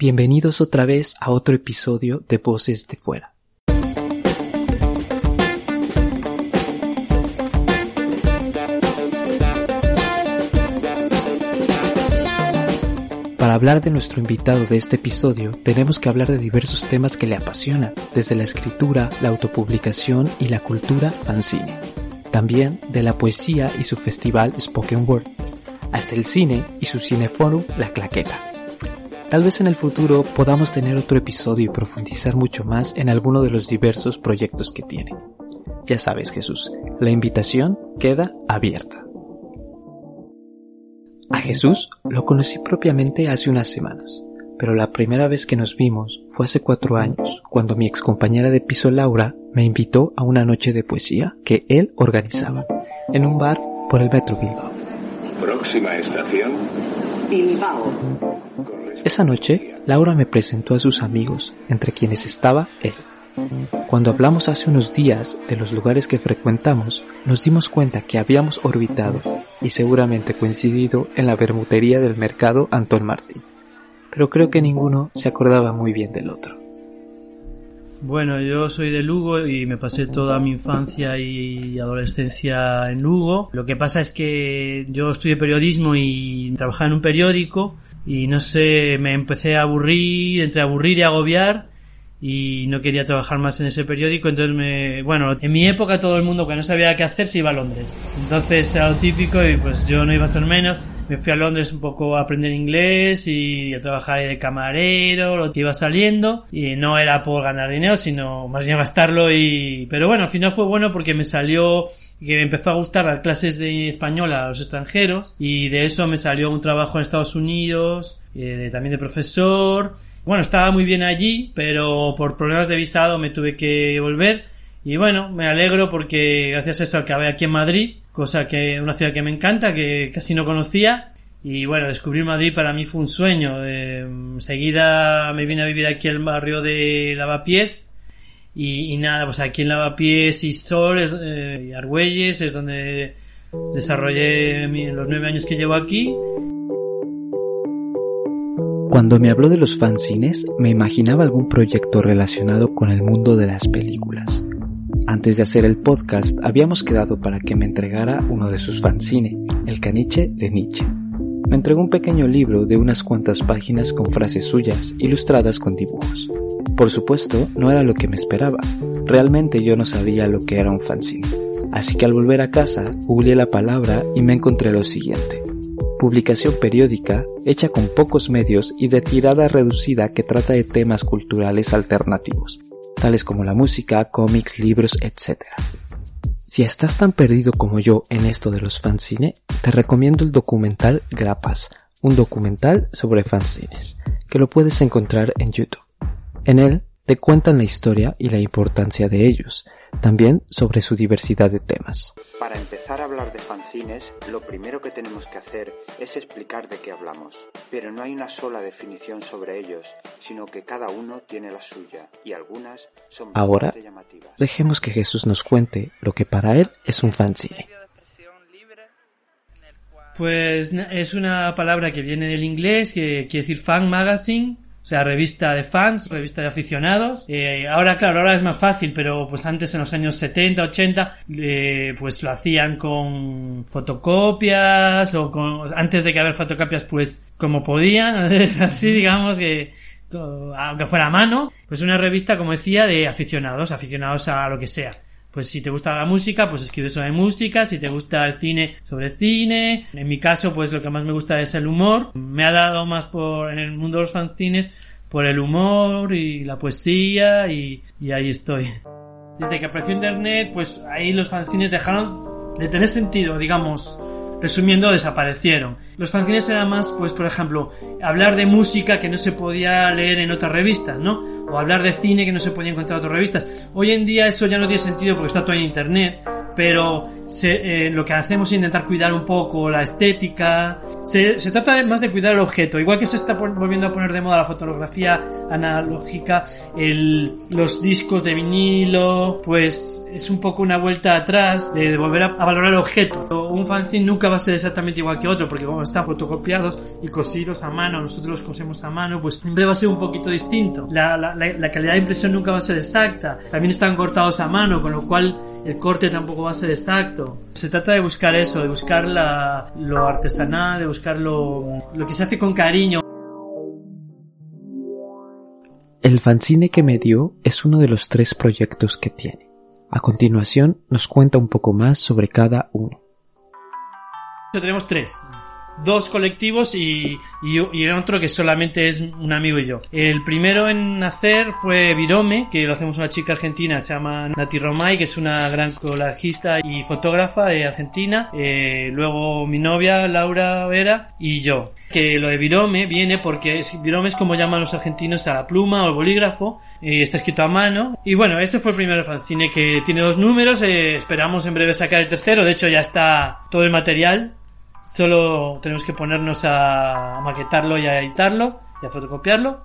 Bienvenidos otra vez a otro episodio de Voces de Fuera. Para hablar de nuestro invitado de este episodio, tenemos que hablar de diversos temas que le apasionan, desde la escritura, la autopublicación y la cultura fanzine. También de la poesía y su festival Spoken Word, hasta el cine y su cineforum La Claqueta. Tal vez en el futuro podamos tener otro episodio y profundizar mucho más en alguno de los diversos proyectos que tiene. Ya sabes Jesús, la invitación queda abierta. A Jesús lo conocí propiamente hace unas semanas, pero la primera vez que nos vimos fue hace cuatro años, cuando mi excompañera de piso Laura me invitó a una noche de poesía que él organizaba, en un bar por el Metro Bilbao. Próxima estación. Bilbao. Esa noche, Laura me presentó a sus amigos, entre quienes estaba él. Cuando hablamos hace unos días de los lugares que frecuentamos, nos dimos cuenta que habíamos orbitado y seguramente coincidido en la bermutería del mercado Antón Martín, pero creo que ninguno se acordaba muy bien del otro. Bueno, yo soy de Lugo y me pasé toda mi infancia y adolescencia en Lugo. Lo que pasa es que yo estudié periodismo y trabajaba en un periódico y no sé, me empecé a aburrir, entre aburrir y agobiar y no quería trabajar más en ese periódico, entonces me, bueno, en mi época todo el mundo que no sabía qué hacer se iba a Londres. Entonces era lo típico y pues yo no iba a ser menos. Me fui a Londres un poco a aprender inglés y a trabajar de camarero, lo que iba saliendo. Y no era por ganar dinero, sino más bien gastarlo y, pero bueno, al final fue bueno porque me salió que me empezó a gustar las clases de español a los extranjeros y de eso me salió un trabajo en Estados Unidos, eh, también de profesor bueno, estaba muy bien allí, pero por problemas de visado me tuve que volver. Y bueno, me alegro porque gracias a eso acabé aquí en Madrid, cosa que una ciudad que me encanta, que casi no conocía. Y bueno, descubrir Madrid para mí fue un sueño. Eh, enseguida me vine a vivir aquí al barrio de Lavapiés. Y, y nada, pues aquí en Lavapiés y Sol eh, y Argüelles es donde desarrollé los nueve años que llevo aquí. Cuando me habló de los fanzines, me imaginaba algún proyecto relacionado con el mundo de las películas. Antes de hacer el podcast, habíamos quedado para que me entregara uno de sus fanzines, El caniche de Nietzsche. Me entregó un pequeño libro de unas cuantas páginas con frases suyas, ilustradas con dibujos. Por supuesto, no era lo que me esperaba. Realmente yo no sabía lo que era un fanzine. Así que al volver a casa, googleé la palabra y me encontré lo siguiente publicación periódica hecha con pocos medios y de tirada reducida que trata de temas culturales alternativos, tales como la música, cómics, libros, etc. Si estás tan perdido como yo en esto de los fanzine, te recomiendo el documental Grapas, un documental sobre fanzines, que lo puedes encontrar en YouTube. En él te cuentan la historia y la importancia de ellos, también sobre su diversidad de temas. Para empezar a hablar de fanzines, lo primero que tenemos que hacer es explicar de qué hablamos. Pero no hay una sola definición sobre ellos, sino que cada uno tiene la suya, y algunas son Ahora, bastante llamativas. dejemos que Jesús nos cuente lo que para él es un fanzine. Pues es una palabra que viene del inglés, que quiere decir fan magazine, sea, revista de fans, revista de aficionados. Eh, ahora, claro, ahora es más fácil, pero pues antes en los años 70, 80, eh, pues lo hacían con fotocopias o con, antes de que haber fotocopias, pues como podían, así digamos que, aunque fuera a mano, pues una revista, como decía, de aficionados, aficionados a lo que sea. Pues si te gusta la música, pues escribes sobre música, si te gusta el cine, sobre cine. En mi caso, pues lo que más me gusta es el humor. Me ha dado más por, en el mundo de los fanzines, por el humor y la poesía y, y ahí estoy. Desde que apareció internet, pues ahí los fanzines dejaron de tener sentido, digamos, resumiendo, desaparecieron. Los fanzines eran más, pues, por ejemplo, hablar de música que no se podía leer en otras revistas, ¿no? O hablar de cine que no se podía encontrar en otras revistas. Hoy en día eso ya no tiene sentido porque está todo en internet, pero se, eh, lo que hacemos es intentar cuidar un poco la estética. Se, se trata de, más de cuidar el objeto. Igual que se está volviendo a poner de moda la fotografía analógica, el, los discos de vinilo, pues es un poco una vuelta atrás de, de volver a, a, valorar el objeto. Un fanzine nunca va a ser exactamente igual que otro, porque como están fotocopiados y cosidos a mano, nosotros los cosemos a mano, pues siempre va a ser un poquito distinto. La, la, la calidad de impresión nunca va a ser exacta. También están cortados a mano, con lo cual el corte tampoco va a ser exacto. Se trata de buscar eso, de buscar la, lo artesanal, de buscar lo, lo que se hace con cariño. El fanzine que me dio es uno de los tres proyectos que tiene. A continuación nos cuenta un poco más sobre cada uno. Tenemos tres dos colectivos y, y, y, otro que solamente es un amigo y yo. El primero en nacer fue Virome, que lo hacemos una chica argentina, se llama Nati Romay, que es una gran colajista y fotógrafa de Argentina. Eh, luego mi novia, Laura Vera, y yo. Que lo de Virome viene porque es, Virome es como llaman los argentinos a la pluma o el bolígrafo, y está escrito a mano. Y bueno, este fue el primer fanzine que tiene dos números, eh, esperamos en breve sacar el tercero, de hecho ya está todo el material Solo tenemos que ponernos a maquetarlo y a editarlo y a fotocopiarlo.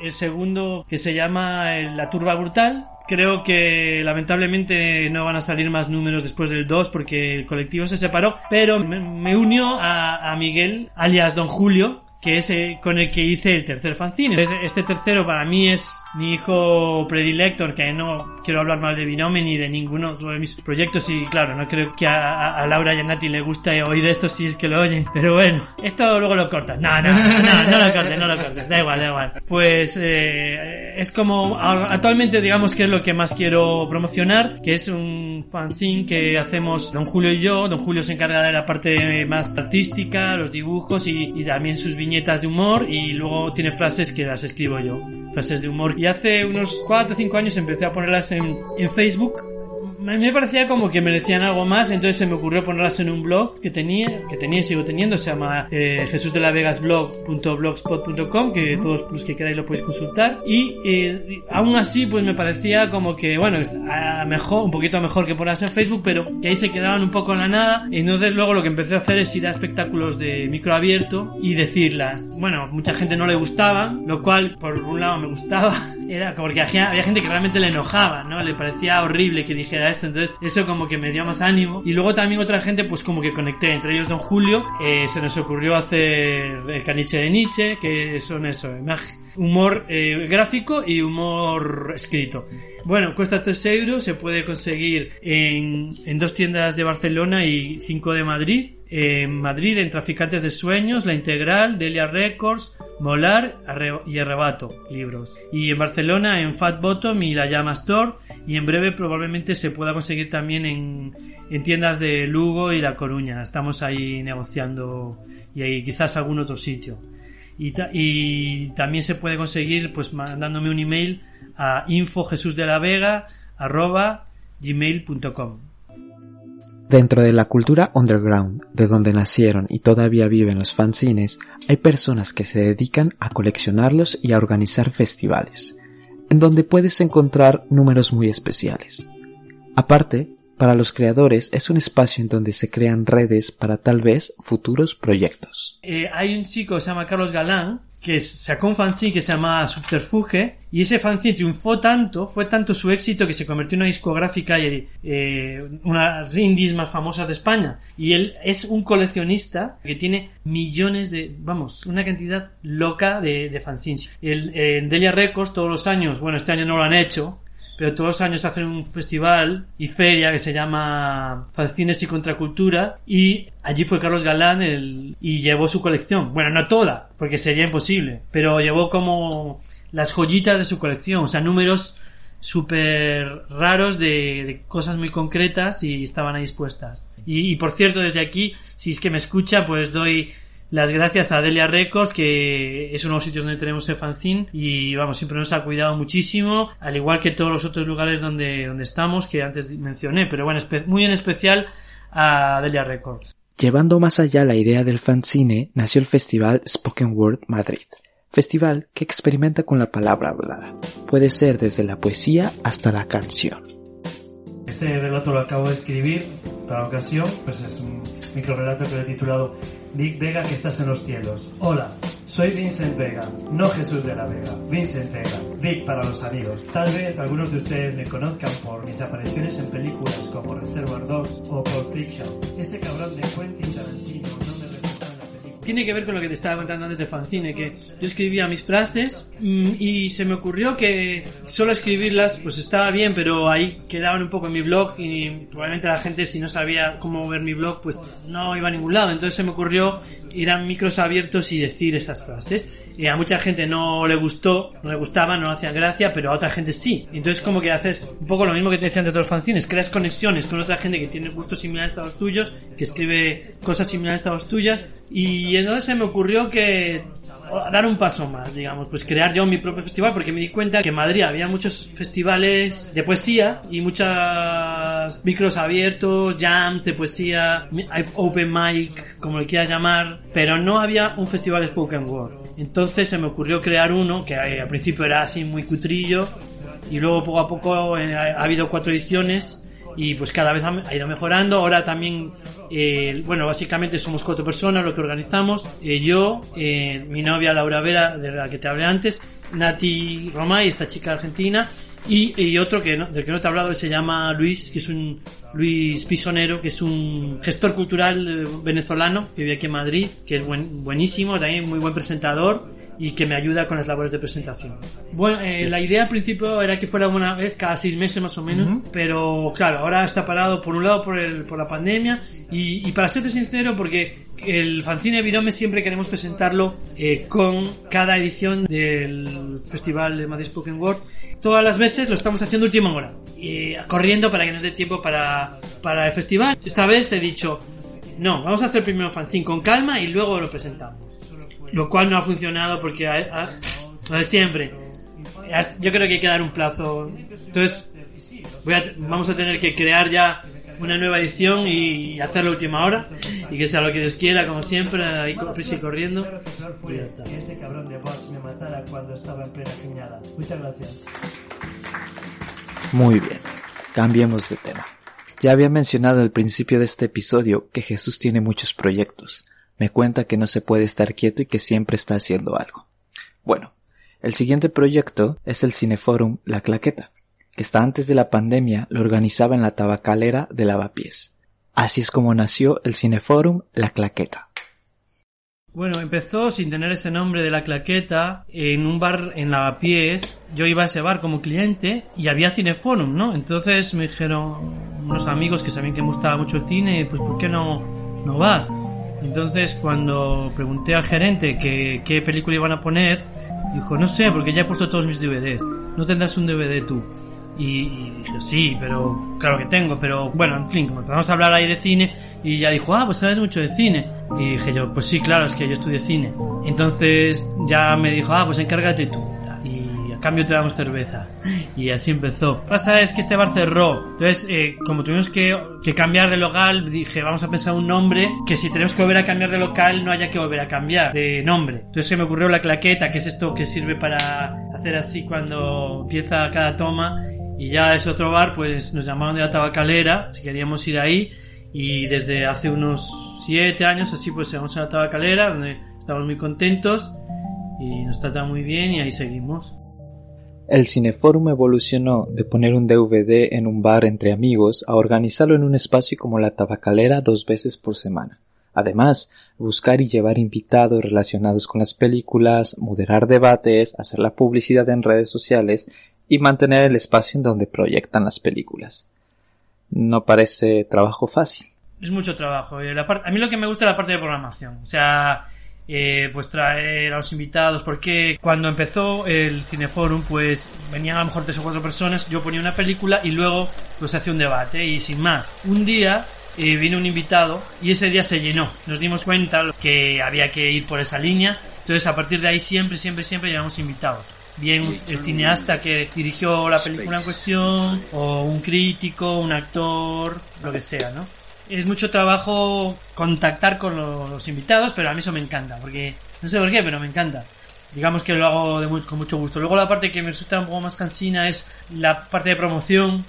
El segundo, que se llama La Turba Brutal, creo que lamentablemente no van a salir más números después del 2 porque el colectivo se separó, pero me, unió a, a Miguel, alias Don Julio, que es eh, con el que hice el tercer fanzine. Este tercero para mí es mi hijo predilecto, que no quiero hablar mal de Binome ni de ninguno de mis proyectos y claro, no creo que a, a, Laura y a Nati le guste oír esto si es que lo oyen, pero bueno, esto luego lo cortas. No, no, no, no, no lo cortes, no lo cortes, da igual, da igual. Pues eh, es como actualmente digamos que es lo que más quiero promocionar, que es un fanzine que hacemos Don Julio y yo. Don Julio se encarga de la parte más artística, los dibujos y, y también sus viñetas de humor y luego tiene frases que las escribo yo, frases de humor. Y hace unos 4 o 5 años empecé a ponerlas en, en Facebook me parecía como que merecían algo más, entonces se me ocurrió ponerlas en un blog que tenía, que tenía y sigo teniendo, se llama eh, jesusdelavegasblog.blogspot.com, que todos los que queráis lo podéis consultar. Y eh, aún así, pues me parecía como que, bueno, a mejor, un poquito mejor que ponerlas en Facebook, pero que ahí se quedaban un poco en la nada. Entonces luego lo que empecé a hacer es ir a espectáculos de micro abierto y decirlas. Bueno, mucha gente no le gustaba, lo cual por un lado me gustaba, era había, había gente que realmente le enojaba, ¿no? Le parecía horrible que dijera esto, entonces eso como que me dio más ánimo. Y luego también otra gente pues como que conecté, entre ellos Don Julio, eh, se nos ocurrió hacer el caniche de Nietzsche, que son eso, humor eh, gráfico y humor escrito. Bueno, cuesta 3 euros, se puede conseguir en, en dos tiendas de Barcelona y 5 de Madrid. En Madrid, en Traficantes de Sueños, La Integral, Delia Records, Molar y Arrebato, libros. Y en Barcelona, en Fat Bottom y La Llama Store. Y en breve probablemente se pueda conseguir también en, en tiendas de Lugo y La Coruña. Estamos ahí negociando y ahí quizás algún otro sitio. Y, también se puede conseguir pues mandándome un email a infojesusdelavega.gmail.com Dentro de la cultura underground, de donde nacieron y todavía viven los fanzines, hay personas que se dedican a coleccionarlos y a organizar festivales, en donde puedes encontrar números muy especiales. Aparte, para los creadores es un espacio en donde se crean redes para tal vez futuros proyectos. Eh, hay un chico Carlos Galán que sacó un fanzine que se llama Subterfuge y ese fanzine triunfó tanto, fue tanto su éxito que se convirtió en una discográfica y eh, unas indies más famosas de España. Y él es un coleccionista que tiene millones de, vamos, una cantidad loca de, de fanzines. El, en Delia Records todos los años, bueno, este año no lo han hecho, pero todos los años hacen un festival y feria que se llama Fascines y Contracultura y allí fue Carlos Galán el, y llevó su colección. Bueno, no toda, porque sería imposible, pero llevó como las joyitas de su colección, o sea, números súper raros de, cosas muy concretas y estaban ahí expuestas. Y, y por cierto, desde aquí, si es que me escucha, pues doy las gracias a Delia Records, que es uno de los sitios donde tenemos el fanzine y vamos, siempre nos ha cuidado muchísimo, al igual que todos los otros lugares donde, donde estamos, que antes mencioné, pero bueno, muy en especial a Delia Records. Llevando más allá la idea del fanzine, nació el festival Spoken Word Madrid. Festival que experimenta con la palabra hablada. Puede ser desde la poesía hasta la canción este relato lo acabo de escribir para ocasión, pues es un microrelato que lo he titulado Vic Vega que estás en los cielos. Hola, soy Vincent Vega, no Jesús de la Vega, Vincent Vega, Vic para los amigos. Tal vez algunos de ustedes me conozcan por mis apariciones en películas como Reservoir Dogs o Pulp Fiction. Este cabrón de Quentin Tarantino no Tiene que ver con lo que te estaba contando antes de Fancine, que yo escribía mis frases y se me ocurrió que solo escribirlas pues estaba bien, pero ahí quedaban un poco en mi blog y probablemente la gente si no sabía cómo ver mi blog pues no iba a ningún lado. Entonces se me ocurrió ir a micros abiertos y decir estas frases. Y a mucha gente no le gustó, no le gustaba, no le hacían gracia, pero a otra gente sí. Entonces como que haces un poco lo mismo que te decían de otros fanzines, creas conexiones con otra gente que tiene gustos similares a los tuyos, que escribe cosas similares a los tuyas, y entonces se me ocurrió que dar un paso más, digamos, pues crear yo mi propio festival porque me di cuenta que en Madrid había muchos festivales de poesía y muchos micros abiertos, jams de poesía, open mic, como le quieras llamar, pero no había un festival de spoken word. Entonces se me ocurrió crear uno que eh, al principio era así muy cutrillo y luego poco a poco eh, ha habido cuatro ediciones y pues cada vez ha ido mejorando. Ahora también, eh, bueno, básicamente somos cuatro personas lo que organizamos. Eh, yo, eh, mi novia Laura Vera, de la que te hablé antes, Nati Romay, esta chica argentina, y, otro que no- del que no te he hablado, se llama Luis, que es un Luis Pisonero, que es un gestor cultural eh, venezolano, que vive aquí en Madrid, que es buen- buenísimo, también muy buen presentador y que me ayuda con las labores de presentación. Bueno, eh, la idea al principio era que fuera una vez cada seis meses más o menos, pero claro, ahora está parado por un lado por, el, por la pandemia y, y para serte sincero, porque el fanzine Virome siempre queremos presentarlo eh, con cada edición del Festival de Madrid Spoken Word. Todas las veces lo estamos haciendo última hora, y corriendo para que nos dé tiempo para, para el festival. Esta vez he dicho, no, vamos a hacer primero fanzine con calma y luego lo presentamos lo cual no ha funcionado porque a- a- lo de siempre. Yo creo que hay que dar un plazo. Entonces voy a t- vamos a tener que crear ya una nueva edición y hacerlo a última hora. Y que sea lo que Dios quiera como siempre ahí prisa y corriendo. Y ya está. que ese cabrón de Bosch me matara cuando estaba en plena cañada muchas gracias. Muy bien, cambiemos de tema. Ya había mencionado al principio de este episodio que Jesús tiene muchos proyectos. Me cuenta que no se puede estar quieto y que siempre está haciendo algo. Bueno, el siguiente proyecto es el Cineforum La Claqueta, que hasta antes de la pandemia lo organizaba en la tabacalera de Lavapiés. Así es como nació el Cineforum La Claqueta. Bueno, empezó sin tener ese nombre de la claqueta en un bar en Lavapiés. Yo iba a ese bar como cliente y había Cineforum, ¿no? Entonces me dijeron unos amigos que sabían que me gustaba mucho el cine, pues ¿por qué no, no vas? Entonces cuando pregunté al gerente que, qué película iban a poner, dijo, no sé, porque ya he puesto todos mis DVDs. ¿No tendrás un DVD tú? Y, dije, sí, pero claro que tengo, pero bueno, en fin, como empezamos a hablar ahí de cine, y ya dijo, ah, pues sabes mucho de cine. Y dije yo, pues sí, claro, es que yo estudié cine. Entonces ya me dijo, ah, pues encárgate tú. Y cambio te damos cerveza. Y así empezó. Pasa es que este bar cerró. Entonces, eh, como tuvimos que, que cambiar de local, dije, vamos a pensar un nombre que si tenemos que volver a cambiar de local, no haya que volver a cambiar de nombre. Entonces se me ocurrió la claqueta, que es esto que sirve para hacer así cuando empieza cada toma. Y ya es otro bar, pues nos llamaron de la tabacalera, si queríamos ir ahí. Y desde hace unos siete años así pues vamos a la tabacalera, donde estamos muy contentos y nos trata muy bien y ahí seguimos. El Cineforum evolucionó de poner un DVD en un bar entre amigos a organizarlo en un espacio como la tabacalera dos veces por semana. Además, buscar y llevar invitados relacionados con las películas, moderar debates, hacer la publicidad en redes sociales y mantener el espacio en donde proyectan las películas. No parece trabajo fácil. Es mucho trabajo. eh, a mí lo que me gusta es la parte de programación. O sea, eh, pues traer a los invitados, porque cuando empezó el Cineforum, pues venían a lo mejor tres o cuatro personas, yo ponía una película y luego pues hacía un debate y sin más. Un día eh, vino un invitado y ese día se llenó. Nos dimos cuenta que había que ir por esa línea. Entonces a partir de ahí siempre, siempre, siempre llevamos invitados. Bien el cineasta que dirigió la película en cuestión, o un crítico, un actor, lo que sea, ¿no? Es mucho trabajo contactar con lo- los invitados, pero a mí eso me encanta, porque no sé por qué, pero me encanta. Digamos que lo hago de mu- con mucho gusto. Luego la parte que me resulta un poco más cansina es la parte de promoción,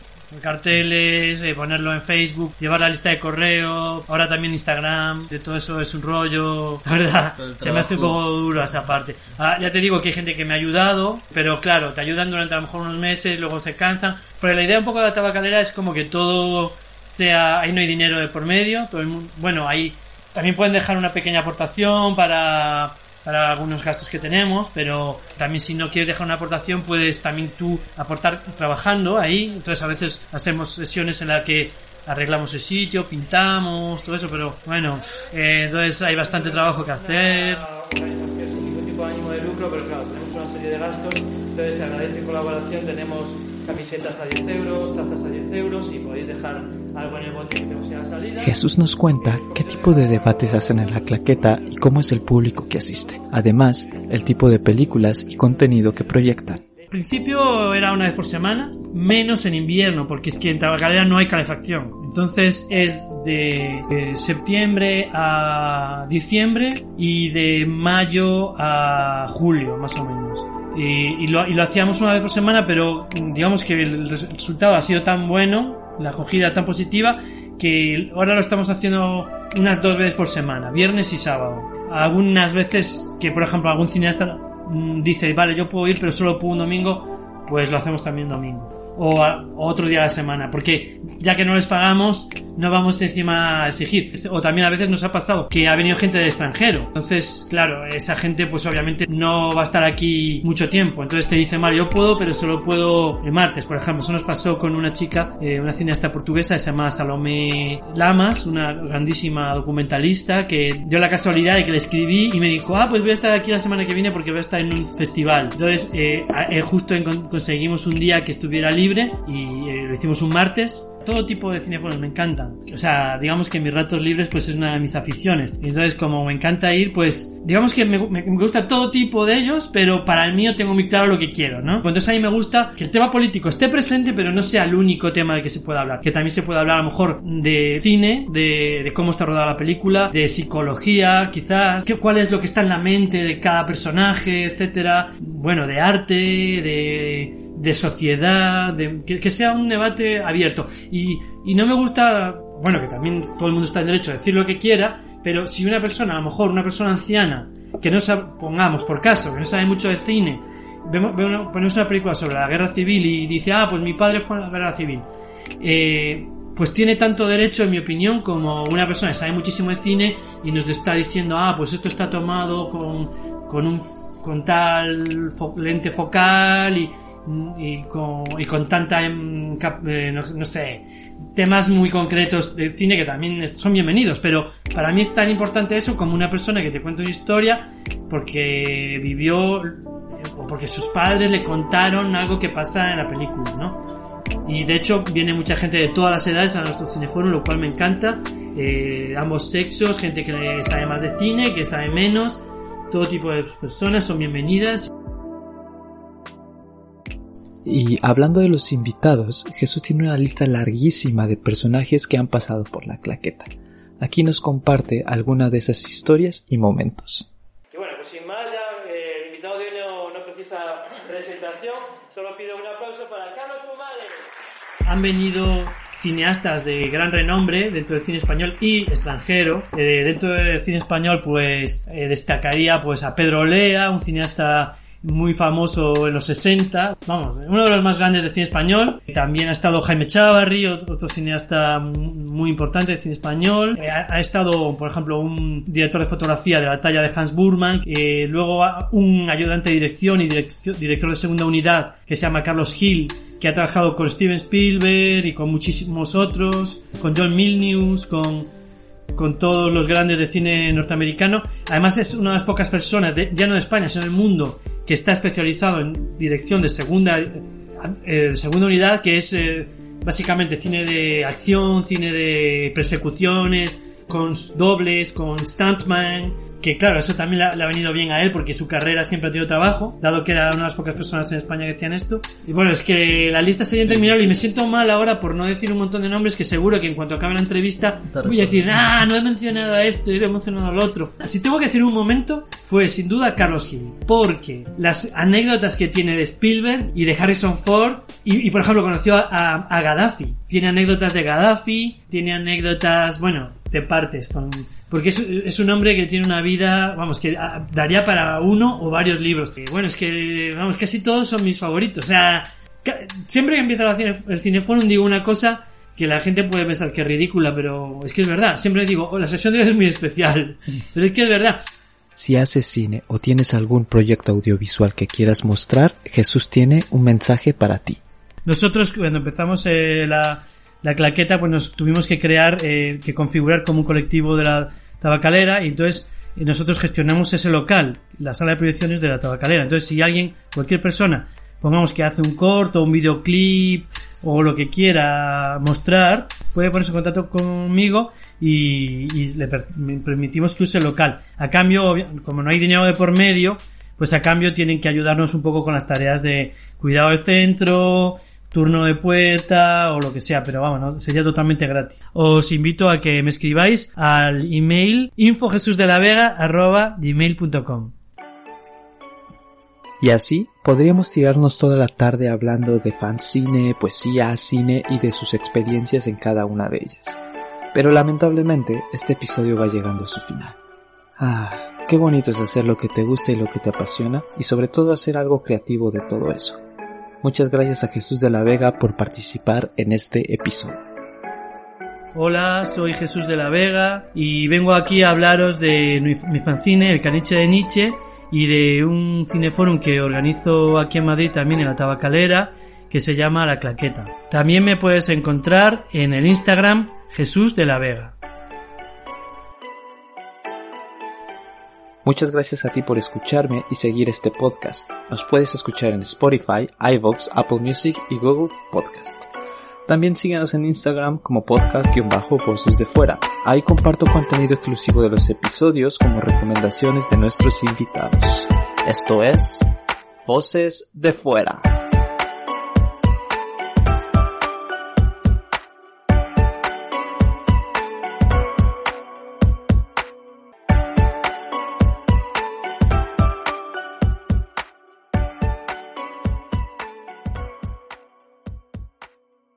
carteles, eh, ponerlo en Facebook, llevar la lista de correo, ahora también Instagram, de todo eso es un rollo, la verdad, se me hace un poco duro esa parte. Ah, ya te digo que hay gente que me ha ayudado, pero claro, te ayudan durante a lo mejor unos meses, luego se cansan, pero la idea un poco de la tabacalera es como que todo sea, ahí no hay dinero de por medio, todo el mundo, bueno, ahí también pueden dejar una pequeña aportación para para algunos gastos que tenemos, pero también si no quieres dejar una aportación puedes también tú aportar trabajando ahí, entonces a veces hacemos sesiones en las que arreglamos el sitio, pintamos, todo eso, pero bueno, eh, entonces hay bastante trabajo que hacer. ningún tipo de ánimo de lucro, pero claro, tenemos una serie de gastos, entonces se agradece colaboración, tenemos camisetas a 10 euros, tazas a 10 euros y podéis dejar algo en el bote que salida. Jesús nos cuenta qué tipo de debates hacen en la claqueta y cómo es el público que asiste. Además, el tipo de películas y contenido que proyectan. Al principio era una vez por semana, menos en invierno, porque es que en Tabacalera no hay calefacción. Entonces es de, de septiembre a diciembre y de mayo a julio, más o menos. Y, lo, hacíamos una vez por semana, pero digamos que el resultado ha sido tan bueno, la acogida tan positiva, que ahora lo estamos haciendo unas dos veces por semana, viernes y sábado. Algunas veces que, por ejemplo, algún cineasta dice, vale, yo puedo ir, pero solo puedo un domingo, pues lo hacemos también domingo. O, a, otro día de la semana, porque ya que no les pagamos, no vamos encima a exigir. O también a veces nos ha pasado que ha venido gente del extranjero. Entonces, claro, esa gente pues obviamente no va a estar aquí mucho tiempo. Entonces te dice, Mario, yo puedo, pero solo puedo el martes. Por ejemplo, eso nos pasó con una chica, eh, una cineasta portuguesa, se llama Salomé Lamas, una grandísima documentalista, que dio la casualidad de que le escribí y me dijo, ah, pues voy a estar aquí la semana que viene porque voy a estar en un festival. Entonces, eh, eh, justo conseguimos un día que estuviera libre y lo hicimos un martes todo tipo de cinéfonos me encantan. O sea, digamos que mis ratos libres pues es una de mis aficiones. Entonces, como me encanta ir, pues digamos que me, gusta todo tipo de ellos, pero para el mío tengo muy claro lo que quiero, ¿no? Entonces a mí me gusta que el tema político esté presente, pero no sea el único tema del que se pueda hablar. Que también se pueda hablar a lo mejor de cine, de, de cómo está rodada la película, de psicología, quizás, que, cuál es lo que está en la mente de cada personaje, etcétera. Bueno, de arte, de, de sociedad, de, que, sea un debate abierto. Y, y, no me gusta, bueno, que también todo el mundo está en derecho a decir lo que quiera, pero si una persona, a lo mejor una persona anciana, que no sabe, pongamos por caso, que no sabe mucho de cine, vemos, vemos, ponemos una película sobre la guerra civil y dice, ah, pues mi padre fue a la guerra civil. Eh, pues tiene tanto derecho, en mi opinión, como una persona que sabe muchísimo de cine y nos está diciendo, ah, pues esto está tomado con, con un con tal fo lente focal y, y con, y con tanta, eh, no, no, sé, temas muy concretos de cine que también son bienvenidos, pero para mí es tan importante eso como una persona que te cuenta una historia porque vivió o porque sus padres le contaron algo que pasa en la película, ¿no? Y de hecho viene mucha gente de todas las edades a nuestro cineforum, lo cual me encanta. Eh, ambos sexos, gente que sabe más de cine, que sabe menos, todo tipo de personas son bienvenidas. Y hablando de los invitados, Jesús tiene una lista larguísima de personajes que han pasado por la claqueta. Aquí nos comparte algunas de esas historias y momentos. Y bueno, pues sin más, ya eh, el invitado de hoy no, no, precisa presentación, solo pido un aplauso para Carlos Pumales. Han venido cineastas de gran renombre dentro del cine español y extranjero. Eh, dentro del cine español, pues eh, destacaría pues a Pedro Lea, un cineasta muy famoso en los 60, vamos, uno de los más grandes de cine español. También ha estado Jaime Chávarri, otro, cineasta muy importante de cine español. Eh, ha, estado, por ejemplo, un director de fotografía de la talla de Hans Burman, eh, luego un ayudante de dirección y director de segunda unidad que se llama Carlos Gil, que ha trabajado con Steven Spielberg y con muchísimos otros, con John Milnews, con con todos los grandes de cine norteamericano. Además es una de las pocas personas, ya no de España, sino del mundo, que está especializado en dirección de segunda, eh, segunda unidad, que es eh, básicamente cine de acción, cine de persecuciones, con dobles, con stuntman, que claro, eso también le ha, venido bien a él porque su carrera siempre ha tenido trabajo, dado que era una de las pocas personas en España que hacían esto. Y bueno, es que la lista sería interminable y me siento mal ahora por no decir un montón de nombres que seguro que en cuanto acabe la entrevista voy a decir, ah, no he mencionado a esto, he mencionado al otro. Si tengo que decir un momento, fue sin duda Carlos Gil, porque las anécdotas que tiene de Spielberg y de Harrison Ford, y, por ejemplo conoció a, a Gaddafi, tiene anécdotas de Gaddafi, tiene anécdotas, bueno, de partes con porque es, un hombre que tiene una vida, vamos, que ah, daría para uno o varios libros. bueno, es que, vamos, casi todos son mis favoritos. O sea, siempre que empieza el cineforum digo una cosa que la gente puede pensar que es ridícula, pero es que es verdad. Siempre digo, oh, la sesión de hoy es muy especial. Pero es que es verdad. Si haces cine o tienes algún proyecto audiovisual que quieras mostrar, Jesús tiene un mensaje para ti. Nosotros cuando empezamos eh, la, la claqueta, pues nos tuvimos que crear, eh, que configurar como un colectivo de la tabacalera y entonces eh, nosotros gestionamos ese local, la sala de proyecciones de la tabacalera. Entonces si alguien, cualquier persona, pongamos que hace un corto, un videoclip o lo que quiera mostrar, puede ponerse en contacto conmigo y, le permitimos que use el local. A cambio, como no hay dinero de por medio, pues a cambio tienen que ayudarnos un poco con las tareas de cuidado del centro, turno de puerta o lo que sea, pero vamos, ¿no? sería totalmente gratis. Os invito a que me escribáis al email infojesusdelavega.gmail.com Y así podríamos tirarnos toda la tarde hablando de fanzine, poesía, cine y de sus experiencias en cada una de ellas. Pero lamentablemente este episodio va llegando a su final. Ah, qué bonito es hacer lo que te gusta y lo que te apasiona y sobre todo hacer algo creativo de todo eso. Muchas gracias a Jesús de la Vega por participar en este episodio. Hola, soy Jesús de la Vega y vengo aquí a hablaros de mi fanzine, El Caniche de Nietzsche, y de un cineforum que organizo aquí en Madrid también en la Tabacalera, que se llama La Claqueta. También me puedes encontrar en el Instagram Jesús de la Vega. Muchas gracias a ti por escucharme y seguir este podcast. Nos puedes escuchar en Spotify, iVoox, Apple Music y Google Podcast. También síguenos en Instagram como podcast-voces de fuera. Ahí comparto contenido exclusivo de los episodios como recomendaciones de nuestros invitados. Esto es Voces de fuera.